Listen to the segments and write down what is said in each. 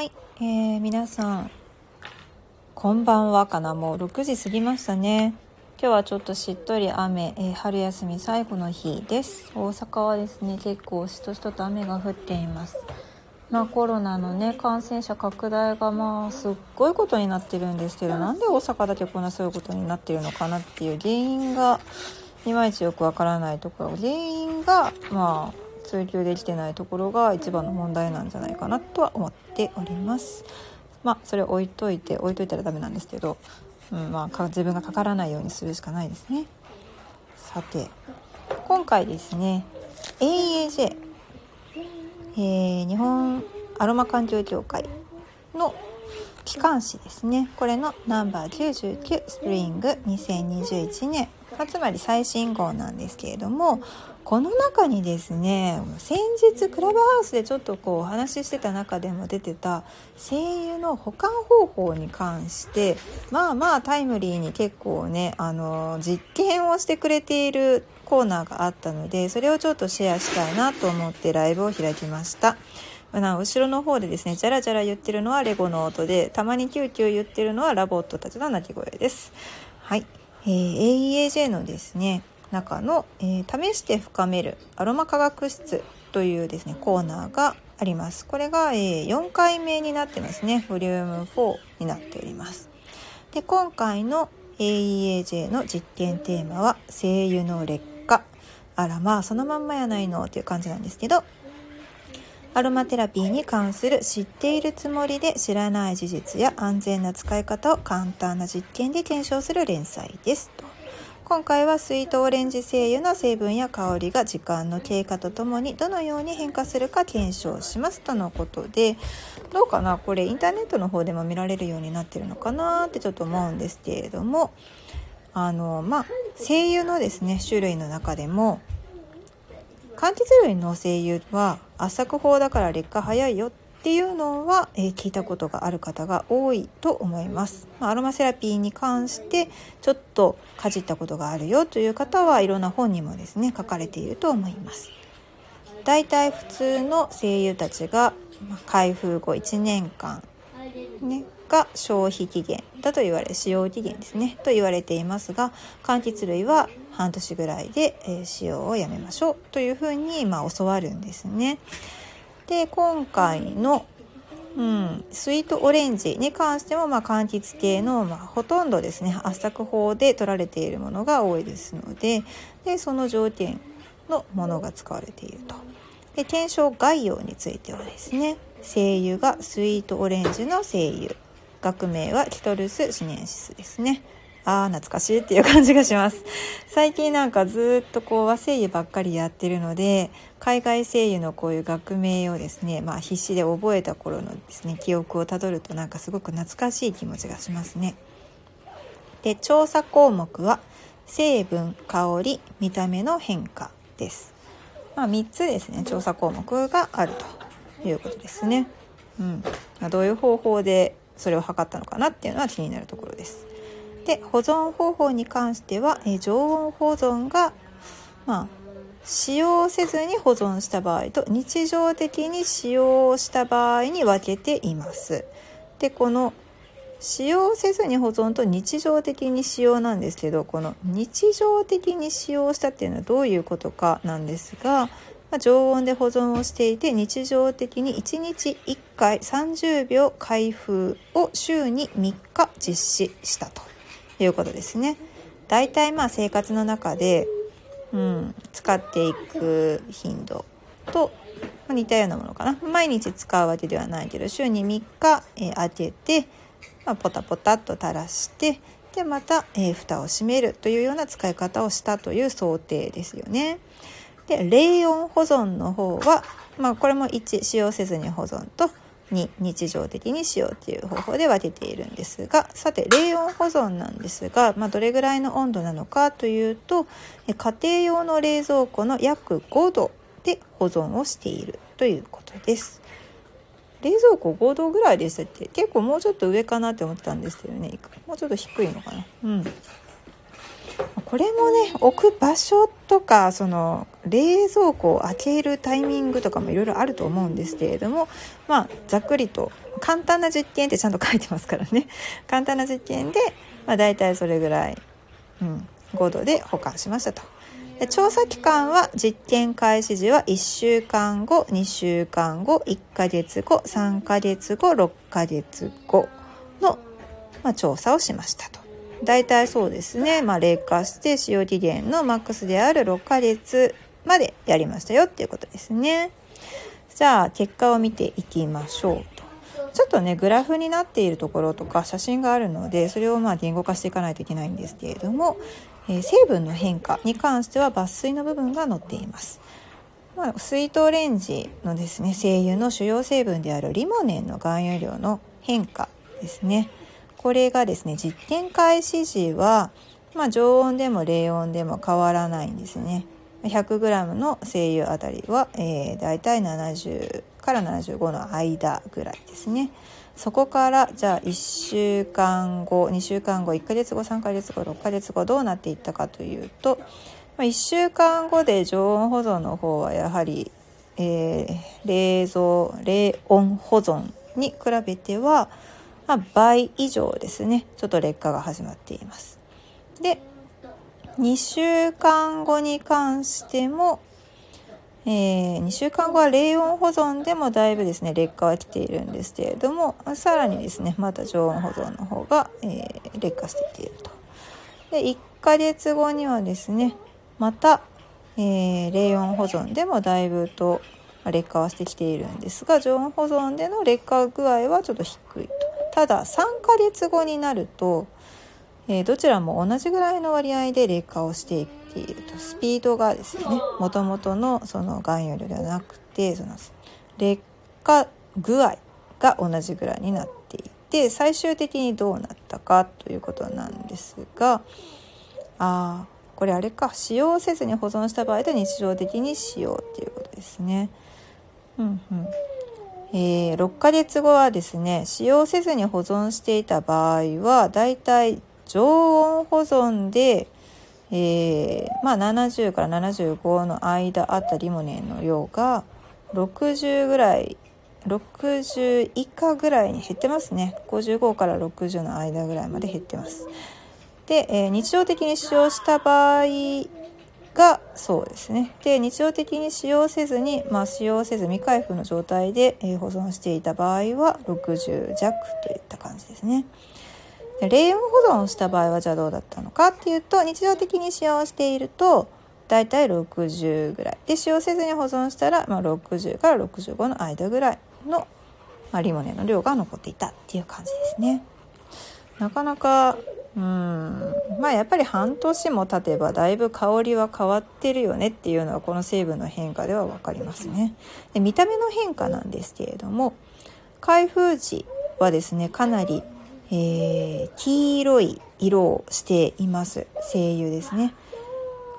はい、えー、皆さん。こんばんはかな。もう6時過ぎましたね。今日はちょっとしっとり雨、えー、春休み最後の日です。大阪はですね結構しとしとと雨が降っています。まあ、コロナのね感染者拡大がまあすっごいことになってるんですけどなんで大阪だけこんなそういうことになってるのかなっていう原因がいまいちよくわからないところ。原因がまあ追求できてないところが一番の問題なんじゃないかなとは思っております。まあそれ置いといて置いといたらダメなんですけど、うんまあ、自分がかからないようにするしかないですね。さて今回ですね AEAJ、えー、日本アロマ環境協会の機関誌ですね。これのナンバー99スプリング2021年、ま、つまり最新号なんですけれどもこの中にですね先日クラブハウスでちょっとこうお話ししてた中でも出てた精油の保管方法に関してまあまあタイムリーに結構ねあの実験をしてくれているコーナーがあったのでそれをちょっとシェアしたいなと思ってライブを開きました。後ろの方でですねジャラジャラ言ってるのはレゴの音でたまにキューキュー言ってるのはラボットたちの鳴き声です。はい、えー、AEAJ のですね中の、えー、試して深めるアロマ科学室というですねコーナーがあります。これが、え、4回目になってますね。ボリューム4になっております。で今回の AEAJ の実験テーマは声優の劣化。あらまあそのまんまやないのっていう感じなんですけどアロマテラピーに関する知っているつもりで知らない事実や安全な使い方を簡単な実験で検証する連載です。と今回はスイートオレンジ精油の成分や香りが時間の経過とともにどのように変化するか検証しますとのことでどうかな？これインターネットの方でも見られるようになってるのかな？ってちょっと思うんですけれどもあのまあ精油のですね種類の中でも柑橘類の精油は圧搾法だから劣化早いよっっていうのは、えー、聞いたことがある方が多いと思います、まあ、アロマセラピーに関してちょっとかじったことがあるよという方はいろんな本にもですね書かれていると思いますだいたい普通の声優たちが開封後1年間、ね、が消費期限だと言われ使用期限ですねと言われていますが柑橘類は半年ぐらいで、え使用をやめましょうというふうに、まあ、教わるんですね。で今回の、うん、スイートオレンジに関しても、まあ、柑橘系の、まあ、ほとんどですね圧搾法で取られているものが多いですのででその条件のものが使われていると。で検証概要についてはですね精油がスイートオレンジの精油学名はキトルス・シネンシスですね。あー懐かしいっていう感じがします。最近なんかずっとこう和声優ばっかりやってるので海外声優のこういう学名をですねまあ必死で覚えた頃のですね記憶をたどるとなんかすごく懐かしい気持ちがしますね。で調査項目は成分香り見た目の変化です。まあ3つですね調査項目があるということですね。うん。どういう方法でそれを測ったのかなっていうのは気になるところです。で保存方法に関しては、え常温保存が、まあ、使用せずに保存した場合と日常的に使用した場合に分けています。でこの使用せずに保存と日常的に使用なんですけどこの日常的に使用したっていうのはどういうことかなんですが、まあ、常温で保存をしていて日常的に1日1回30秒開封を週に3日実施したということですね。だいたいまあ生活の中で、うん、使っていく頻度とま似たようなものかな毎日使うわけではないけど週に3日、えー、当てて、まあ、ポタポタっと垂らしてでまた、えー、蓋を閉めるというような使い方をしたという想定ですよね。で冷温保存の方は、まあ、これも1使用せずに保存とに日常的に使用っていう方法で分けているんですがさて冷温保存なんですが、まあ、どれぐらいの温度なのかというと家庭用の冷蔵庫の約5度で保存をしているということです。冷蔵庫5度ぐらいでしたっけ？結構もうちょっと上かなって思ったんですけどね。もうちょっと低いのかな？うん。これもね置く場所とかその冷蔵庫を開けるタイミングとかもいろいろあると思うんですけれどもまあざっくりと簡単な実験ってちゃんと書いてますからね 簡単な実験で、まあ、大体それぐらい、うん、5度で保管しましたと。調査期間は実験開始時は1週間後2週間後1ヶ月後3ヶ月後6ヶ月後の、まあ、調査をしましたと。大体そうですね、まあ、劣化して使用期限のマックスである6ヶ月までやりましたよっていうことですね。じゃあ結果を見ていきましょうと。ちょっとねグラフになっているところとか写真があるのでそれをまあ言語化していかないといけないんですけれども、えー、成分の変化に関しては抜粋の部分が載っています。まあ、水筒レンジのですね精油の主要成分であるリモネンの含有量の変化ですね。これがですね実験開始時は、まあ、常温でも冷温でも変わらないんですね。100g の精油あたりは、えー、大体70から75の間ぐらいですね。そこからじゃあ1週間後2週間後1ヶ月後3ヶ月後6ヶ月後どうなっていったかというと、まあ、1週間後で常温保存の方はやはり、えー、冷蔵冷温保存に比べてはまあ、倍以上ですねちょっと劣化が始まっています。で2週間後に関しても、えー、2週間後は冷温保存でもだいぶですね劣化は来ているんですけれどもさらにですねまた常温保存の方が、えー、劣化してきていると。で1ヶ月後にはですねまた、えー、冷温保存でもだいぶと劣化はしてきているんですが常温保存での劣化具合はちょっと低いと。ただ3ヶ月後になると、えー、どちらも同じぐらいの割合で劣化をしていっていると。スピードがですねもともとのその含有量ではなくてその劣化具合が同じぐらいになっていて最終的にどうなったかということなんですがあこれあれか。使用せずに保存した場合で日常的に使用っていうことですね。うんうん。えー、6ヶ月後はですね使用せずに保存していた場合はだいたい常温保存で、えー、まあ、70から75の間あったリモネの量が60ぐらい60以下ぐらいに減ってますね。55から60の間ぐらいまで減ってます。で、えー、日常的に使用した場合がそうですねで日常的に使用せずに、まあ、使用せず未開封の状態で、え保存していた場合は60弱といった感じですね。で冷温保存した場合はじゃあどうだったのかっていうと日常的に使用しているとだいたい60ぐらいで使用せずに保存したら、まあ、60から65の間ぐらいの、まあ、リモネの量が残っていたっていう感じですね。なかなかうんまあやっぱり半年も経てばだいぶ香りは変わってるよねっていうのはこの成分の変化では分かりますね。で見た目の変化なんですけれども開封時はですねかなり、えー、黄色い色をしています精油ですね。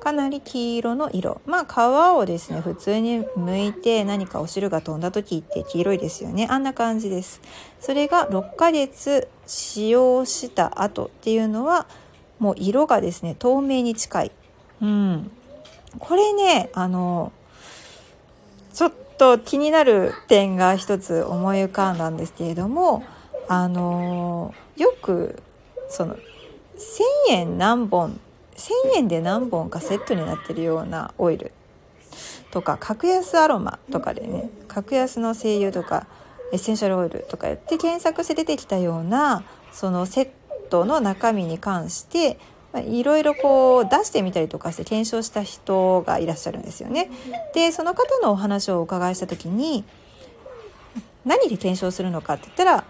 かなり黄色の色。まあ皮をですね普通に剥いて何かお汁が飛んだ時って黄色いですよね。あんな感じです。それが6ヶ月使用した後っていうのはもう色がですね透明に近い。うん。これねあのちょっと気になる点が一つ思い浮かんだんですけれどもあのよくその1,000円何本1,000円で何本かセットになってるようなオイルとか格安アロマとかでね格安の精油とかエッセンシャルオイルとかやって検索して出てきたようなそのセットの中身に関していろいろこう出してみたりとかして検証した人がいらっしゃるんですよね。でその方のお話をお伺いした時に何で検証するのかって言ったら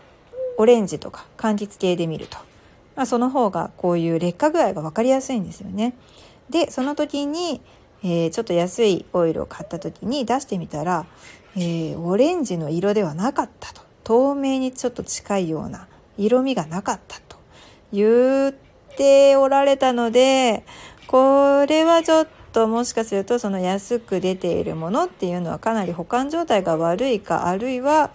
オレンジとか柑橘系で見ると。まあ、その方がこういう劣化具合が分かりやすいんですよね。でその時に、えー、ちょっと安いオイルを買った時に出してみたら、えー、オレンジの色ではなかったと透明にちょっと近いような色味がなかったと言っておられたのでこれはちょっともしかするとその安く出ているものっていうのはかなり保管状態が悪いかあるいは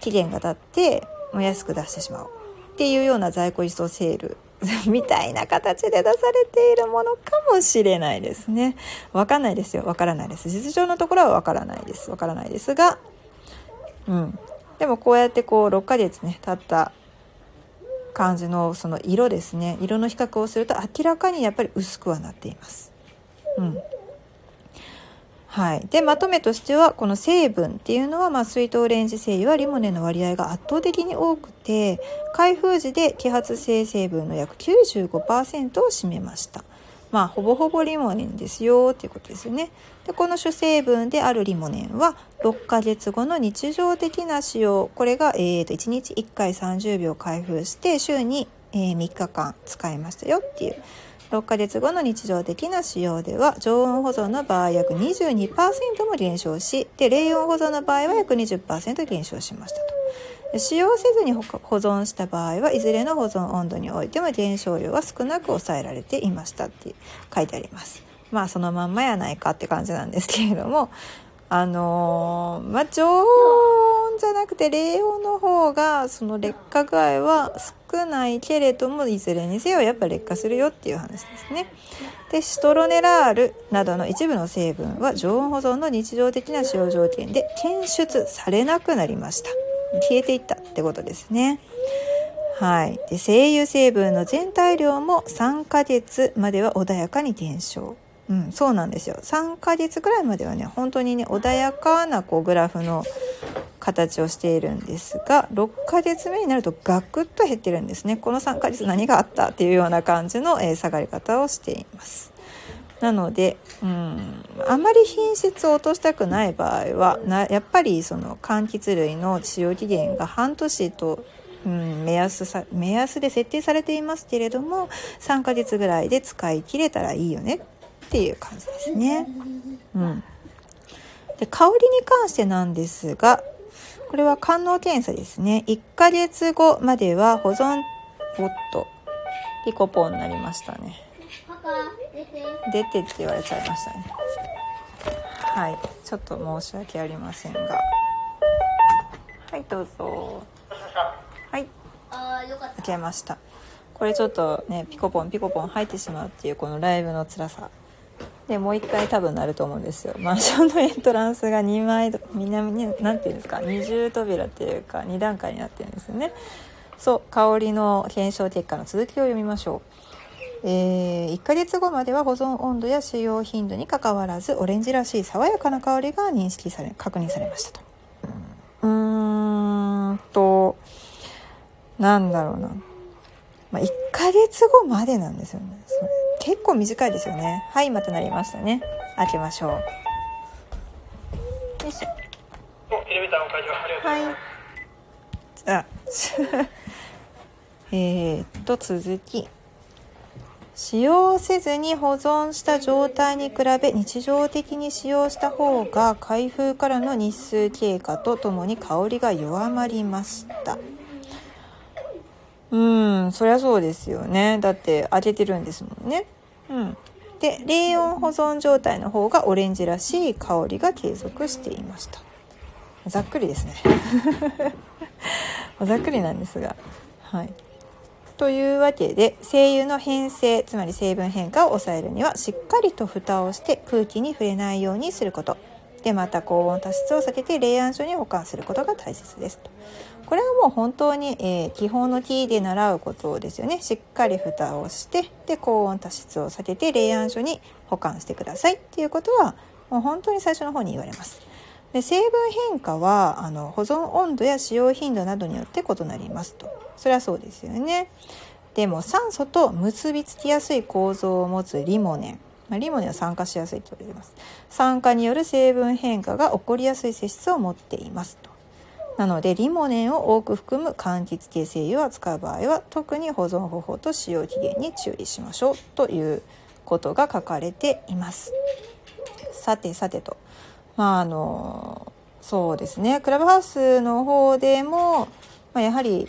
期限が経っても安く出してしまうっていうような在庫一掃セール みたいな形で出されているものかもしれないですね。わかんないですよ。わからないです。実情のところはわからないです。わからないですが、うん。でもこうやってこう6ヶ月ね、経った感じのその色ですね。色の比較をすると明らかにやっぱり薄くはなっています。うん。はい、でまとめとしてはこの成分っていうのは、まあ、スイートオレンジ精油はリモネの割合が圧倒的に多くて開封時で揮発性成分の約95%を占めました。まあ、ほぼほぼリモネンですよっていうことですよね。でこの主成分であるリモネンは6ヶ月後の日常的な使用これが、えーと、1日1回30秒開封して週に、えー、3日間使いましたよっていう6ヶ月後の日常的な使用では常温保存の場合約22%も減少しで冷温保存の場合は約20%減少しましたと使用せずに保存した場合はいずれの保存温度においても減少量は少なく抑えられていましたって書いてありますまあそのまんまやないかって感じなんですけれどもあのー、まあ常温じゃなくて冷温の方がその劣化具合は少ないけれどもいずれにせよやっぱ劣化するよっていう話ですね。でシトロネラールなどの一部の成分は常温保存の日常的な使用条件で検出されなくなりました。消えていったってことですね。はい、で精油成分の全体量も3ヶ月までは穏やかに減少。うん、そうなんですよ3ヶ月くらいまではね本当にね穏やかなこうグラフの形をしているんですが6ヶ月目になるとガクッと減ってるんですねこの3ヶ月何があったっていうような感じの、えー、下がり方をしていますなので、うん、あまり品質を落としたくない場合はなやっぱりその柑橘類の使用期限が半年とうん、目安さ目安で設定されていますけれども3ヶ月ぐらいで使い切れたらいいよねっていう感じですね。うん、で香りに関してなんですがこれは官能検査ですね。1ヶ月後までは保存、おっと、ピコポンになりましたね。出てって言われちゃいましたね。はい。ちょっと申し訳ありませんが。はい、どうぞ。はい。開けました。これちょっとね、ピコポンピコポン入ってしまうっていうこのライブの辛さ。でもう一回多分なると思うんですよマンションのエントランスが2枚南に何て言うんですか？二重扉っていうか2段階になってるんですよねそう香りの検証結果の続きを読みましょう、えー、1ヶ月後までは保存温度や使用頻度にかかわらずオレンジらしい爽やかな香りが認識され確認されましたと。うーんとなんだろうな、まあ、1ヶ月後までなんですよね。それ。結構短いですよね。はいまたなりましたね。開けましょう。よいしょ。はい。あ えっと続き使用せずに保存した状態に比べ日常的に使用した方が開封からの日数経過とともに香りが弱まりました。うんそりゃそうですよね。だって開けてるんですもんね。うん。で冷温保存状態の方がオレンジらしい香りが継続していました。ざっくりですね。ざっくりなんですが。はい。というわけで精油の変性つまり成分変化を抑えるにはしっかりと蓋をして空気に触れないようにすること。でまた高温多湿を避けて冷暗所に保管することが大切ですと。これはもう本当に、えー、基本のキーで習うことですよね。しっかり蓋をしてで高温多湿を避けて冷暗所に保管してくださいっていうことはもう本当に最初の方に言われます。で成分変化はあの保存温度や使用頻度などによって異なりますと。それはそうですよね。でも酸素と結びつきやすい構造を持つリモネン。まあ、リモネンは酸化しやすいと言われます。酸化による成分変化が起こりやすい性質を持っていますと。なのでリモネンを多く含む柑橘系精油を扱う場合は特に保存方法と使用期限に注意しましょうということが書かれています。さてさてと。まああのそうですねクラブハウスの方でも、まあ、やはり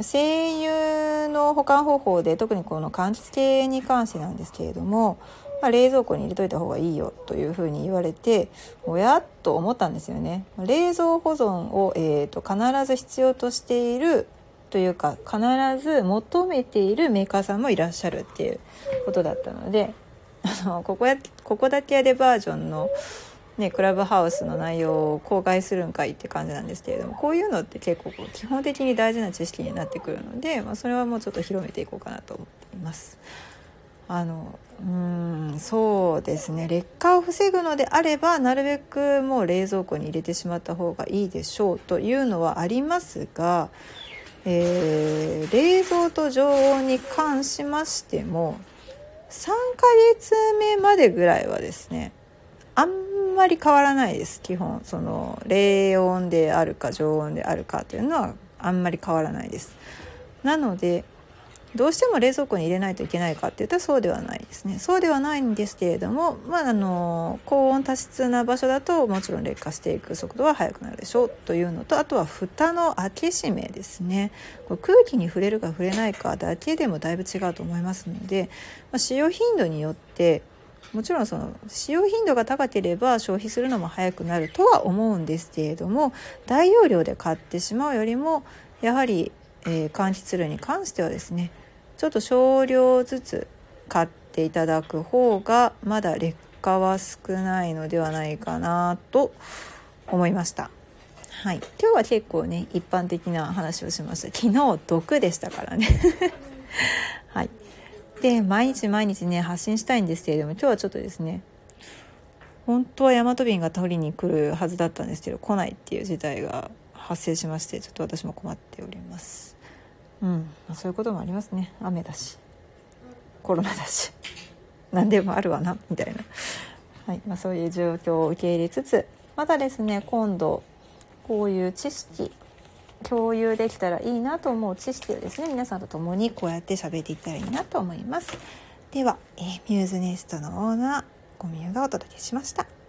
精油の保管方法で特にこの柑橘系に関してなんですけれども、まあ、冷蔵庫に入れといた方がいいよというふうに言われておやっと思ったんですよね。冷蔵保存を、えーと、必ず必要としているというか必ず求めているメーカーさんもいらっしゃるっていうことだったのであのここやここだけやでバージョンの、ね、クラブハウスの内容を公開するんかいって感じなんですけれどもこういうのって結構こう基本的に大事な知識になってくるので、まあ、それはもうちょっと広めていこうかなと思っています。あのうんそうですね劣化を防ぐのであればなるべくもう冷蔵庫に入れてしまった方がいいでしょうというのはありますが、えー、冷蔵と常温に関しましても3ヶ月目までぐらいはですねあんまり変わらないです。基本。その冷温であるか常温であるかというのはあんまり変わらないです。なのでどうしても冷蔵庫に入れないといけないかって言ったらそうではないですね。そうではないんですけれども、まあ、あの高温多湿な場所だともちろん劣化していく速度は速くなるでしょうというのとあとは蓋の開け閉めですね。これ空気に触れるか触れないかだけでもだいぶ違うと思いますので、まあ、使用頻度によってもちろんその使用頻度が高ければ消費するのも早くなるとは思うんですけれども大容量で買ってしまうよりもやはり、えー、柑橘類に関してはですねちょっと少量ずつ買っていただく方がまだ劣化は少ないのではないかなと思いました。はい、今日は結構ね一般的な話をしました。昨日毒でしたからね。はい。で毎日毎日ね発信したいんですけれども今日はちょっとですね本当はヤマト便が取りに来るはずだったんですけど来ないっていう事態が発生しましてちょっと私も困っております。うん、ま、そういうこともありますね。雨だしコロナだし何でもあるわなみたいな、はいまあ、そういう状況を受け入れつつまたですね今度こういう知識共有できたらいいなと思う知識をですね皆さんと共にこうやって喋っていったらいいなと思います。では、えー、ミューズネストのオーナーゴミュがお届けしました。